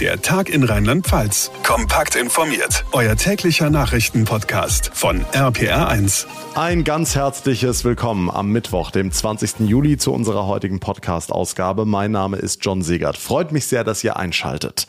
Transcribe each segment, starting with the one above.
Der Tag in Rheinland-Pfalz. Kompakt informiert. Euer täglicher Nachrichtenpodcast von RPR1. Ein ganz herzliches Willkommen am Mittwoch, dem 20. Juli, zu unserer heutigen Podcast-Ausgabe. Mein Name ist John Segert. Freut mich sehr, dass ihr einschaltet.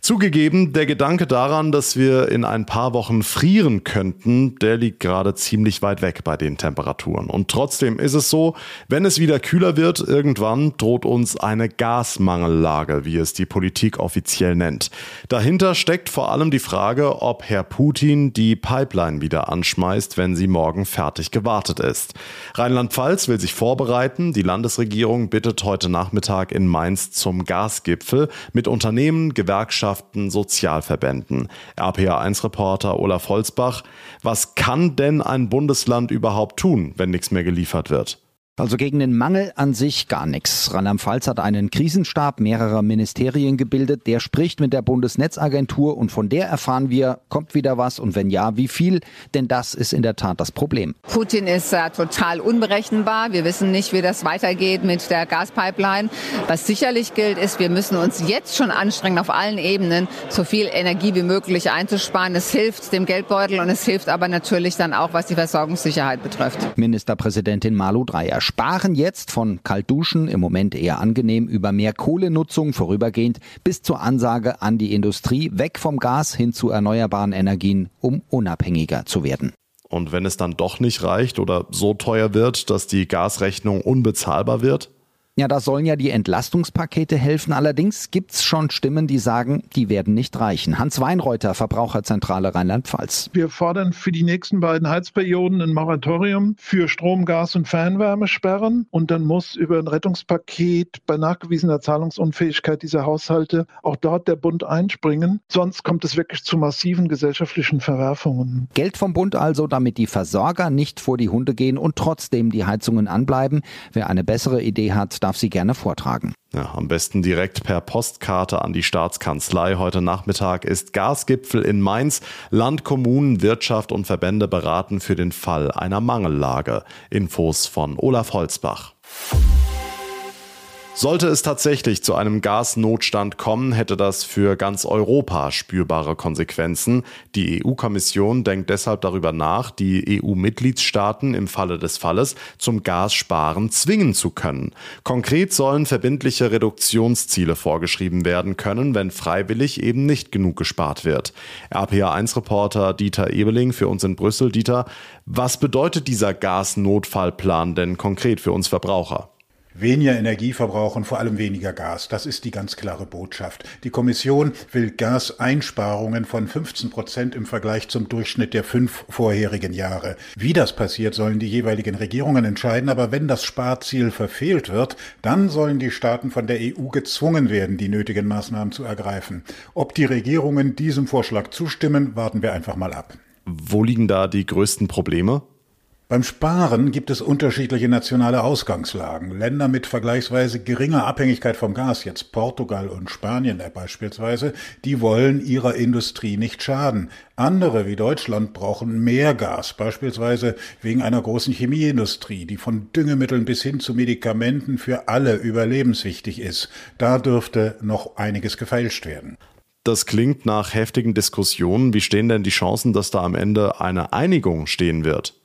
Zugegeben, der Gedanke daran, dass wir in ein paar Wochen frieren könnten, der liegt gerade ziemlich weit weg bei den Temperaturen. Und trotzdem ist es so, wenn es wieder kühler wird, irgendwann droht uns eine Gasmangellage, wie es die Politik offiziell offiziell nennt. Dahinter steckt vor allem die Frage, ob Herr Putin die Pipeline wieder anschmeißt, wenn sie morgen fertig gewartet ist. Rheinland-Pfalz will sich vorbereiten. Die Landesregierung bittet heute Nachmittag in Mainz zum Gasgipfel mit Unternehmen, Gewerkschaften, Sozialverbänden. RPA1-Reporter Olaf Holzbach. Was kann denn ein Bundesland überhaupt tun, wenn nichts mehr geliefert wird? Also gegen den Mangel an sich gar nichts. Rheinland-Pfalz hat einen Krisenstab mehrerer Ministerien gebildet. Der spricht mit der Bundesnetzagentur und von der erfahren wir, kommt wieder was und wenn ja, wie viel? Denn das ist in der Tat das Problem. Putin ist äh, total unberechenbar. Wir wissen nicht, wie das weitergeht mit der Gaspipeline. Was sicherlich gilt, ist, wir müssen uns jetzt schon anstrengen, auf allen Ebenen so viel Energie wie möglich einzusparen. Es hilft dem Geldbeutel und es hilft aber natürlich dann auch, was die Versorgungssicherheit betrifft. Ministerpräsidentin Malu Dreyer sparen jetzt von Kaltduschen, im Moment eher angenehm, über mehr Kohlenutzung vorübergehend bis zur Ansage an die Industrie, weg vom Gas hin zu erneuerbaren Energien, um unabhängiger zu werden. Und wenn es dann doch nicht reicht oder so teuer wird, dass die Gasrechnung unbezahlbar wird? Ja, da sollen ja die Entlastungspakete helfen. Allerdings gibt's schon Stimmen, die sagen, die werden nicht reichen. Hans Weinreuter, Verbraucherzentrale Rheinland-Pfalz. Wir fordern für die nächsten beiden Heizperioden ein Moratorium für Strom, Gas und Fernwärmesperren. Und dann muss über ein Rettungspaket bei nachgewiesener Zahlungsunfähigkeit dieser Haushalte auch dort der Bund einspringen. Sonst kommt es wirklich zu massiven gesellschaftlichen Verwerfungen. Geld vom Bund also, damit die Versorger nicht vor die Hunde gehen und trotzdem die Heizungen anbleiben. Wer eine bessere Idee hat, darf sie gerne vortragen. Ja, am besten direkt per Postkarte an die Staatskanzlei. Heute Nachmittag ist Gasgipfel in Mainz. Land, Kommunen, Wirtschaft und Verbände beraten für den Fall einer Mangellage. Infos von Olaf Holzbach. Sollte es tatsächlich zu einem Gasnotstand kommen, hätte das für ganz Europa spürbare Konsequenzen. Die EU-Kommission denkt deshalb darüber nach, die EU-Mitgliedstaaten im Falle des Falles zum Gassparen zwingen zu können. Konkret sollen verbindliche Reduktionsziele vorgeschrieben werden können, wenn freiwillig eben nicht genug gespart wird. RPA1-Reporter Dieter Ebeling für uns in Brüssel. Dieter, was bedeutet dieser Gasnotfallplan denn konkret für uns Verbraucher? Weniger Energie verbrauchen, vor allem weniger Gas. Das ist die ganz klare Botschaft. Die Kommission will Gaseinsparungen von 15 Prozent im Vergleich zum Durchschnitt der fünf vorherigen Jahre. Wie das passiert, sollen die jeweiligen Regierungen entscheiden. Aber wenn das Sparziel verfehlt wird, dann sollen die Staaten von der EU gezwungen werden, die nötigen Maßnahmen zu ergreifen. Ob die Regierungen diesem Vorschlag zustimmen, warten wir einfach mal ab. Wo liegen da die größten Probleme? Beim Sparen gibt es unterschiedliche nationale Ausgangslagen. Länder mit vergleichsweise geringer Abhängigkeit vom Gas, jetzt Portugal und Spanien beispielsweise, die wollen ihrer Industrie nicht schaden. Andere wie Deutschland brauchen mehr Gas, beispielsweise wegen einer großen Chemieindustrie, die von Düngemitteln bis hin zu Medikamenten für alle überlebenswichtig ist. Da dürfte noch einiges gefeilscht werden. Das klingt nach heftigen Diskussionen. Wie stehen denn die Chancen, dass da am Ende eine Einigung stehen wird?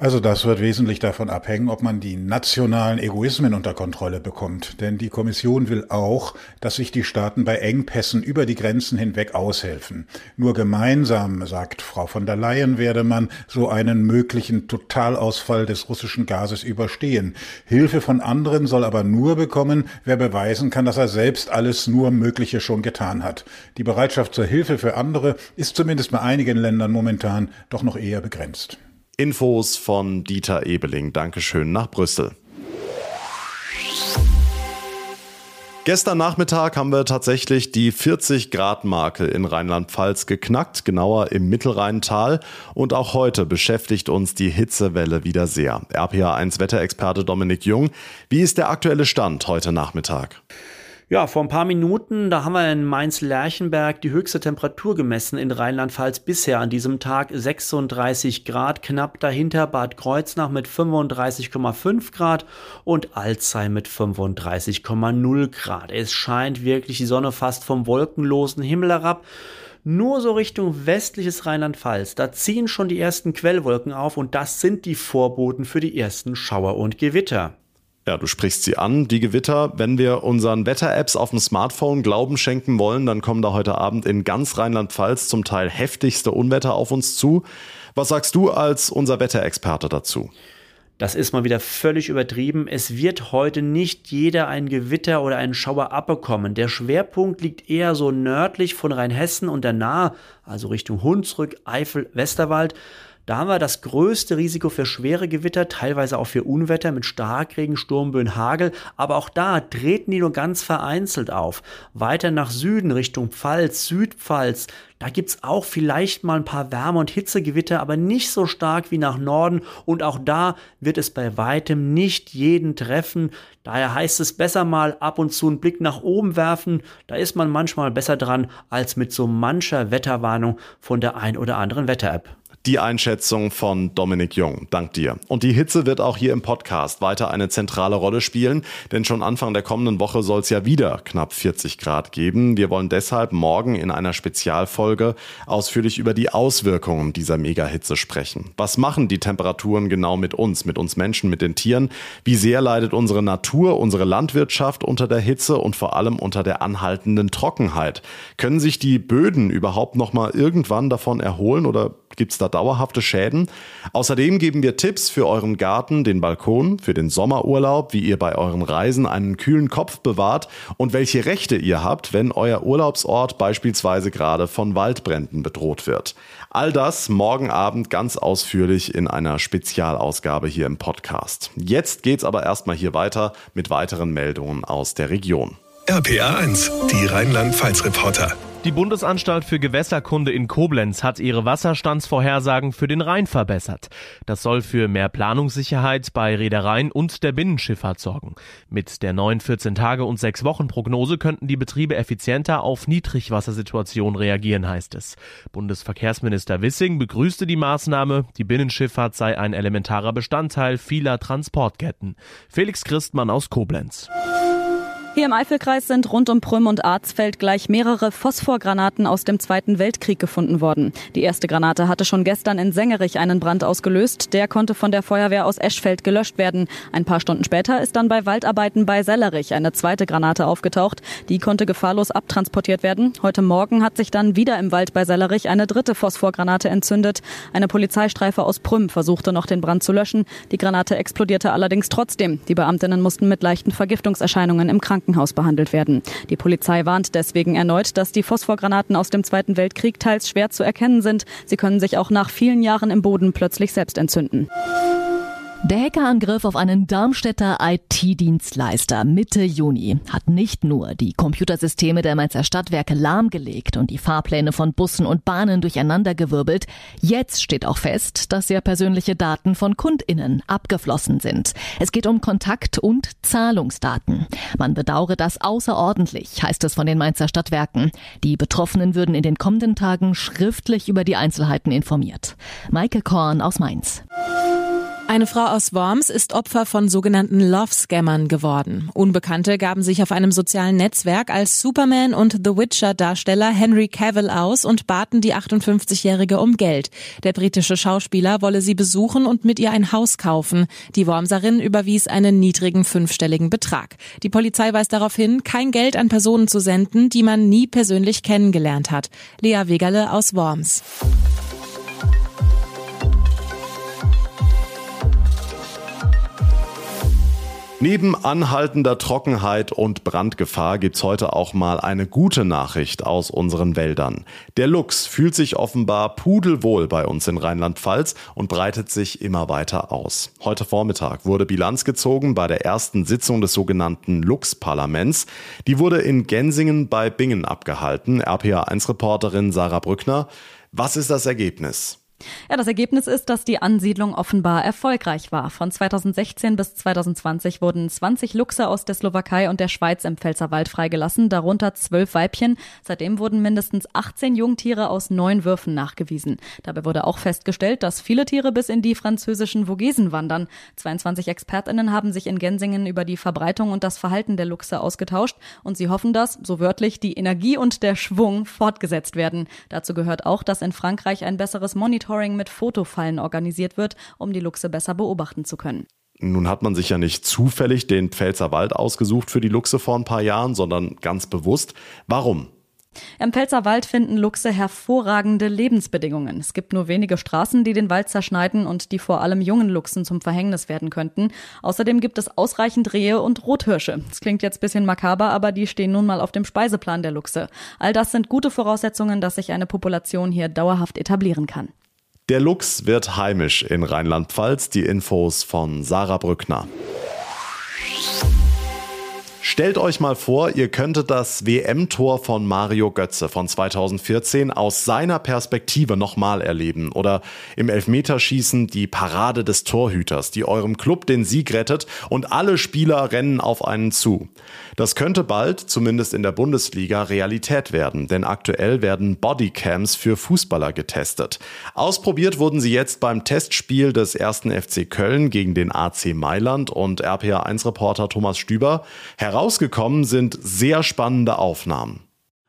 Also das wird wesentlich davon abhängen, ob man die nationalen Egoismen unter Kontrolle bekommt. Denn die Kommission will auch, dass sich die Staaten bei Engpässen über die Grenzen hinweg aushelfen. Nur gemeinsam, sagt Frau von der Leyen, werde man so einen möglichen Totalausfall des russischen Gases überstehen. Hilfe von anderen soll aber nur bekommen, wer beweisen kann, dass er selbst alles nur Mögliche schon getan hat. Die Bereitschaft zur Hilfe für andere ist zumindest bei einigen Ländern momentan doch noch eher begrenzt. Infos von Dieter Ebeling. Dankeschön nach Brüssel. Gestern Nachmittag haben wir tatsächlich die 40 Grad Marke in Rheinland-Pfalz geknackt, genauer im Mittelrheintal. Und auch heute beschäftigt uns die Hitzewelle wieder sehr. RPA1 Wetterexperte Dominik Jung, wie ist der aktuelle Stand heute Nachmittag? Ja, vor ein paar Minuten, da haben wir in Mainz-Lerchenberg die höchste Temperatur gemessen in Rheinland-Pfalz bisher an diesem Tag 36 Grad, knapp dahinter Bad Kreuznach mit 35,5 Grad und Alzey mit 35,0 Grad. Es scheint wirklich die Sonne fast vom wolkenlosen Himmel herab. Nur so Richtung westliches Rheinland-Pfalz, da ziehen schon die ersten Quellwolken auf und das sind die Vorboten für die ersten Schauer und Gewitter. Ja, du sprichst sie an, die Gewitter. Wenn wir unseren Wetter-Apps auf dem Smartphone Glauben schenken wollen, dann kommen da heute Abend in ganz Rheinland-Pfalz zum Teil heftigste Unwetter auf uns zu. Was sagst du als unser Wetterexperte dazu? Das ist mal wieder völlig übertrieben. Es wird heute nicht jeder ein Gewitter oder einen Schauer abbekommen. Der Schwerpunkt liegt eher so nördlich von Rheinhessen und der Nahe, also Richtung Hunsrück, Eifel, Westerwald. Da haben wir das größte Risiko für schwere Gewitter, teilweise auch für Unwetter mit Starkregen, Sturmböen, Hagel. Aber auch da treten die nur ganz vereinzelt auf. Weiter nach Süden Richtung Pfalz, Südpfalz, da gibt's auch vielleicht mal ein paar Wärme- und Hitzegewitter, aber nicht so stark wie nach Norden. Und auch da wird es bei weitem nicht jeden treffen. Daher heißt es besser mal ab und zu einen Blick nach oben werfen. Da ist man manchmal besser dran als mit so mancher Wetterwarnung von der ein oder anderen Wetter-App. Die Einschätzung von Dominik Jung. Dank dir. Und die Hitze wird auch hier im Podcast weiter eine zentrale Rolle spielen, denn schon Anfang der kommenden Woche soll es ja wieder knapp 40 Grad geben. Wir wollen deshalb morgen in einer Spezialfolge ausführlich über die Auswirkungen dieser Megahitze sprechen. Was machen die Temperaturen genau mit uns, mit uns Menschen, mit den Tieren? Wie sehr leidet unsere Natur, unsere Landwirtschaft unter der Hitze und vor allem unter der anhaltenden Trockenheit? Können sich die Böden überhaupt noch mal irgendwann davon erholen oder gibt es da dauerhafte Schäden. Außerdem geben wir Tipps für euren Garten, den Balkon, für den Sommerurlaub, wie ihr bei euren Reisen einen kühlen Kopf bewahrt und welche Rechte ihr habt, wenn euer Urlaubsort beispielsweise gerade von Waldbränden bedroht wird. All das morgen Abend ganz ausführlich in einer Spezialausgabe hier im Podcast. Jetzt geht's aber erstmal hier weiter mit weiteren Meldungen aus der Region. RPA 1, die Rheinland-Pfalz-Reporter. Die Bundesanstalt für Gewässerkunde in Koblenz hat ihre Wasserstandsvorhersagen für den Rhein verbessert. Das soll für mehr Planungssicherheit bei Reedereien und der Binnenschifffahrt sorgen. Mit der neuen 14-Tage- und 6-Wochen-Prognose könnten die Betriebe effizienter auf Niedrigwassersituationen reagieren, heißt es. Bundesverkehrsminister Wissing begrüßte die Maßnahme. Die Binnenschifffahrt sei ein elementarer Bestandteil vieler Transportketten. Felix Christmann aus Koblenz. Hier im Eifelkreis sind rund um Prüm und Arzfeld gleich mehrere Phosphorgranaten aus dem Zweiten Weltkrieg gefunden worden. Die erste Granate hatte schon gestern in Sengerich einen Brand ausgelöst. Der konnte von der Feuerwehr aus Eschfeld gelöscht werden. Ein paar Stunden später ist dann bei Waldarbeiten bei Sellerich eine zweite Granate aufgetaucht. Die konnte gefahrlos abtransportiert werden. Heute Morgen hat sich dann wieder im Wald bei Sellerich eine dritte Phosphorgranate entzündet. Eine Polizeistreife aus Prüm versuchte noch den Brand zu löschen. Die Granate explodierte allerdings trotzdem. Die Beamtinnen mussten mit leichten Vergiftungserscheinungen im Krankenhaus Krankenhaus behandelt werden. Die Polizei warnt deswegen erneut, dass die Phosphorgranaten aus dem Zweiten Weltkrieg teils schwer zu erkennen sind. Sie können sich auch nach vielen Jahren im Boden plötzlich selbst entzünden. Der Hackerangriff auf einen Darmstädter IT-Dienstleister Mitte Juni hat nicht nur die Computersysteme der Mainzer Stadtwerke lahmgelegt und die Fahrpläne von Bussen und Bahnen durcheinandergewirbelt. Jetzt steht auch fest, dass sehr persönliche Daten von KundInnen abgeflossen sind. Es geht um Kontakt- und Zahlungsdaten. Man bedauere das außerordentlich, heißt es von den Mainzer Stadtwerken. Die Betroffenen würden in den kommenden Tagen schriftlich über die Einzelheiten informiert. Maike Korn aus Mainz. Eine Frau aus Worms ist Opfer von sogenannten Love-Scammern geworden. Unbekannte gaben sich auf einem sozialen Netzwerk als Superman und The Witcher-Darsteller Henry Cavill aus und baten die 58-Jährige um Geld. Der britische Schauspieler wolle sie besuchen und mit ihr ein Haus kaufen. Die Wormserin überwies einen niedrigen fünfstelligen Betrag. Die Polizei weist darauf hin, kein Geld an Personen zu senden, die man nie persönlich kennengelernt hat. Lea Wegerle aus Worms. Neben anhaltender Trockenheit und Brandgefahr gibt's heute auch mal eine gute Nachricht aus unseren Wäldern. Der Luchs fühlt sich offenbar pudelwohl bei uns in Rheinland-Pfalz und breitet sich immer weiter aus. Heute Vormittag wurde Bilanz gezogen bei der ersten Sitzung des sogenannten Luchs-Parlaments. Die wurde in Gensingen bei Bingen abgehalten. RPA1-Reporterin Sarah Brückner. Was ist das Ergebnis? Ja, das Ergebnis ist, dass die Ansiedlung offenbar erfolgreich war. Von 2016 bis 2020 wurden 20 Luchse aus der Slowakei und der Schweiz im Pfälzerwald freigelassen, darunter zwölf Weibchen. Seitdem wurden mindestens 18 Jungtiere aus neun Würfen nachgewiesen. Dabei wurde auch festgestellt, dass viele Tiere bis in die französischen Vogesen wandern. 22 ExpertInnen haben sich in Gensingen über die Verbreitung und das Verhalten der Luchse ausgetauscht und sie hoffen, dass, so wörtlich, die Energie und der Schwung fortgesetzt werden. Dazu gehört auch, dass in Frankreich ein besseres Monitoring Monitoring mit Fotofallen organisiert wird, um die Luchse besser beobachten zu können. Nun hat man sich ja nicht zufällig den Pfälzer Wald ausgesucht für die Luchse vor ein paar Jahren, sondern ganz bewusst. Warum? Im Pfälzerwald finden Luchse hervorragende Lebensbedingungen. Es gibt nur wenige Straßen, die den Wald zerschneiden und die vor allem jungen Luchsen zum Verhängnis werden könnten. Außerdem gibt es ausreichend Rehe und Rothirsche. Das klingt jetzt bisschen makaber, aber die stehen nun mal auf dem Speiseplan der Luchse. All das sind gute Voraussetzungen, dass sich eine Population hier dauerhaft etablieren kann. Der Luchs wird heimisch in Rheinland-Pfalz. Die Infos von Sarah Brückner. Stellt euch mal vor, ihr könntet das WM-Tor von Mario Götze von 2014 aus seiner Perspektive nochmal erleben oder im Elfmeterschießen die Parade des Torhüters, die eurem Club den Sieg rettet und alle Spieler rennen auf einen zu. Das könnte bald, zumindest in der Bundesliga, Realität werden, denn aktuell werden Bodycams für Fußballer getestet. Ausprobiert wurden sie jetzt beim Testspiel des ersten FC Köln gegen den AC Mailand und RPA1-Reporter Thomas Stüber. Herausgekommen sind sehr spannende Aufnahmen.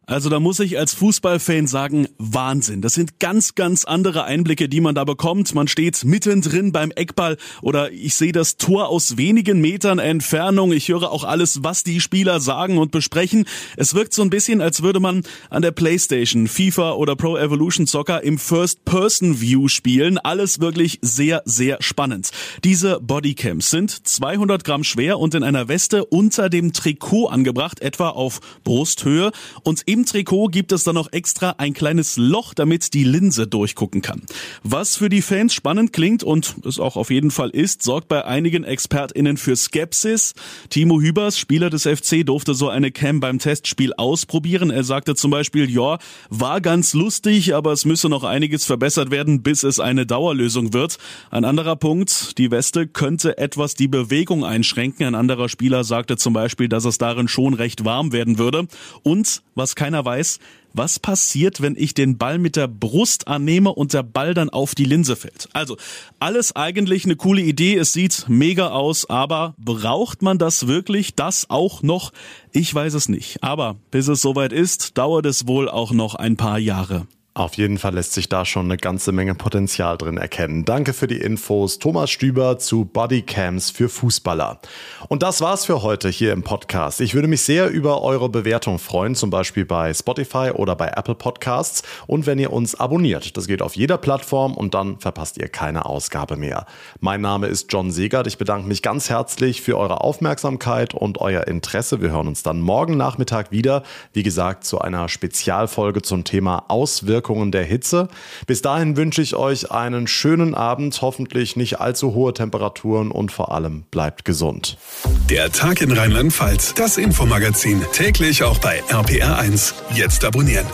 Also da muss ich als Fußballfan sagen, Wahnsinn. Das sind ganz, ganz andere Einblicke, die man da bekommt. Man steht mittendrin beim Eckball oder ich sehe das Tor aus wenigen Metern Entfernung. Ich höre auch alles, was die Spieler sagen und besprechen. Es wirkt so ein bisschen, als würde man an der Playstation, FIFA oder Pro Evolution Soccer im First-Person-View spielen. Alles wirklich sehr, sehr spannend. Diese Bodycams sind 200 Gramm schwer und in einer Weste unter dem Trikot angebracht, etwa auf Brusthöhe und im Trikot gibt es dann noch extra ein kleines Loch, damit die Linse durchgucken kann. Was für die Fans spannend klingt und es auch auf jeden Fall ist, sorgt bei einigen ExpertInnen für Skepsis. Timo Hübers, Spieler des FC, durfte so eine Cam beim Testspiel ausprobieren. Er sagte zum Beispiel, ja, war ganz lustig, aber es müsse noch einiges verbessert werden, bis es eine Dauerlösung wird. Ein anderer Punkt, die Weste könnte etwas die Bewegung einschränken. Ein anderer Spieler sagte zum Beispiel, dass es darin schon recht warm werden würde. Und was kein keiner weiß, was passiert, wenn ich den Ball mit der Brust annehme und der Ball dann auf die Linse fällt. Also alles eigentlich eine coole Idee, es sieht mega aus, aber braucht man das wirklich, das auch noch? Ich weiß es nicht. Aber bis es soweit ist, dauert es wohl auch noch ein paar Jahre. Auf jeden Fall lässt sich da schon eine ganze Menge Potenzial drin erkennen. Danke für die Infos, Thomas Stüber zu Bodycams für Fußballer. Und das war's für heute hier im Podcast. Ich würde mich sehr über eure Bewertung freuen, zum Beispiel bei Spotify oder bei Apple Podcasts. Und wenn ihr uns abonniert, das geht auf jeder Plattform und dann verpasst ihr keine Ausgabe mehr. Mein Name ist John Segert. Ich bedanke mich ganz herzlich für eure Aufmerksamkeit und euer Interesse. Wir hören uns dann morgen Nachmittag wieder. Wie gesagt, zu einer Spezialfolge zum Thema Auswirkungen Auswirkungen der Hitze. Bis dahin wünsche ich euch einen schönen Abend, hoffentlich nicht allzu hohe Temperaturen und vor allem bleibt gesund. Der Tag in Rheinland-Pfalz, das Infomagazin, täglich auch bei RPR1. Jetzt abonnieren.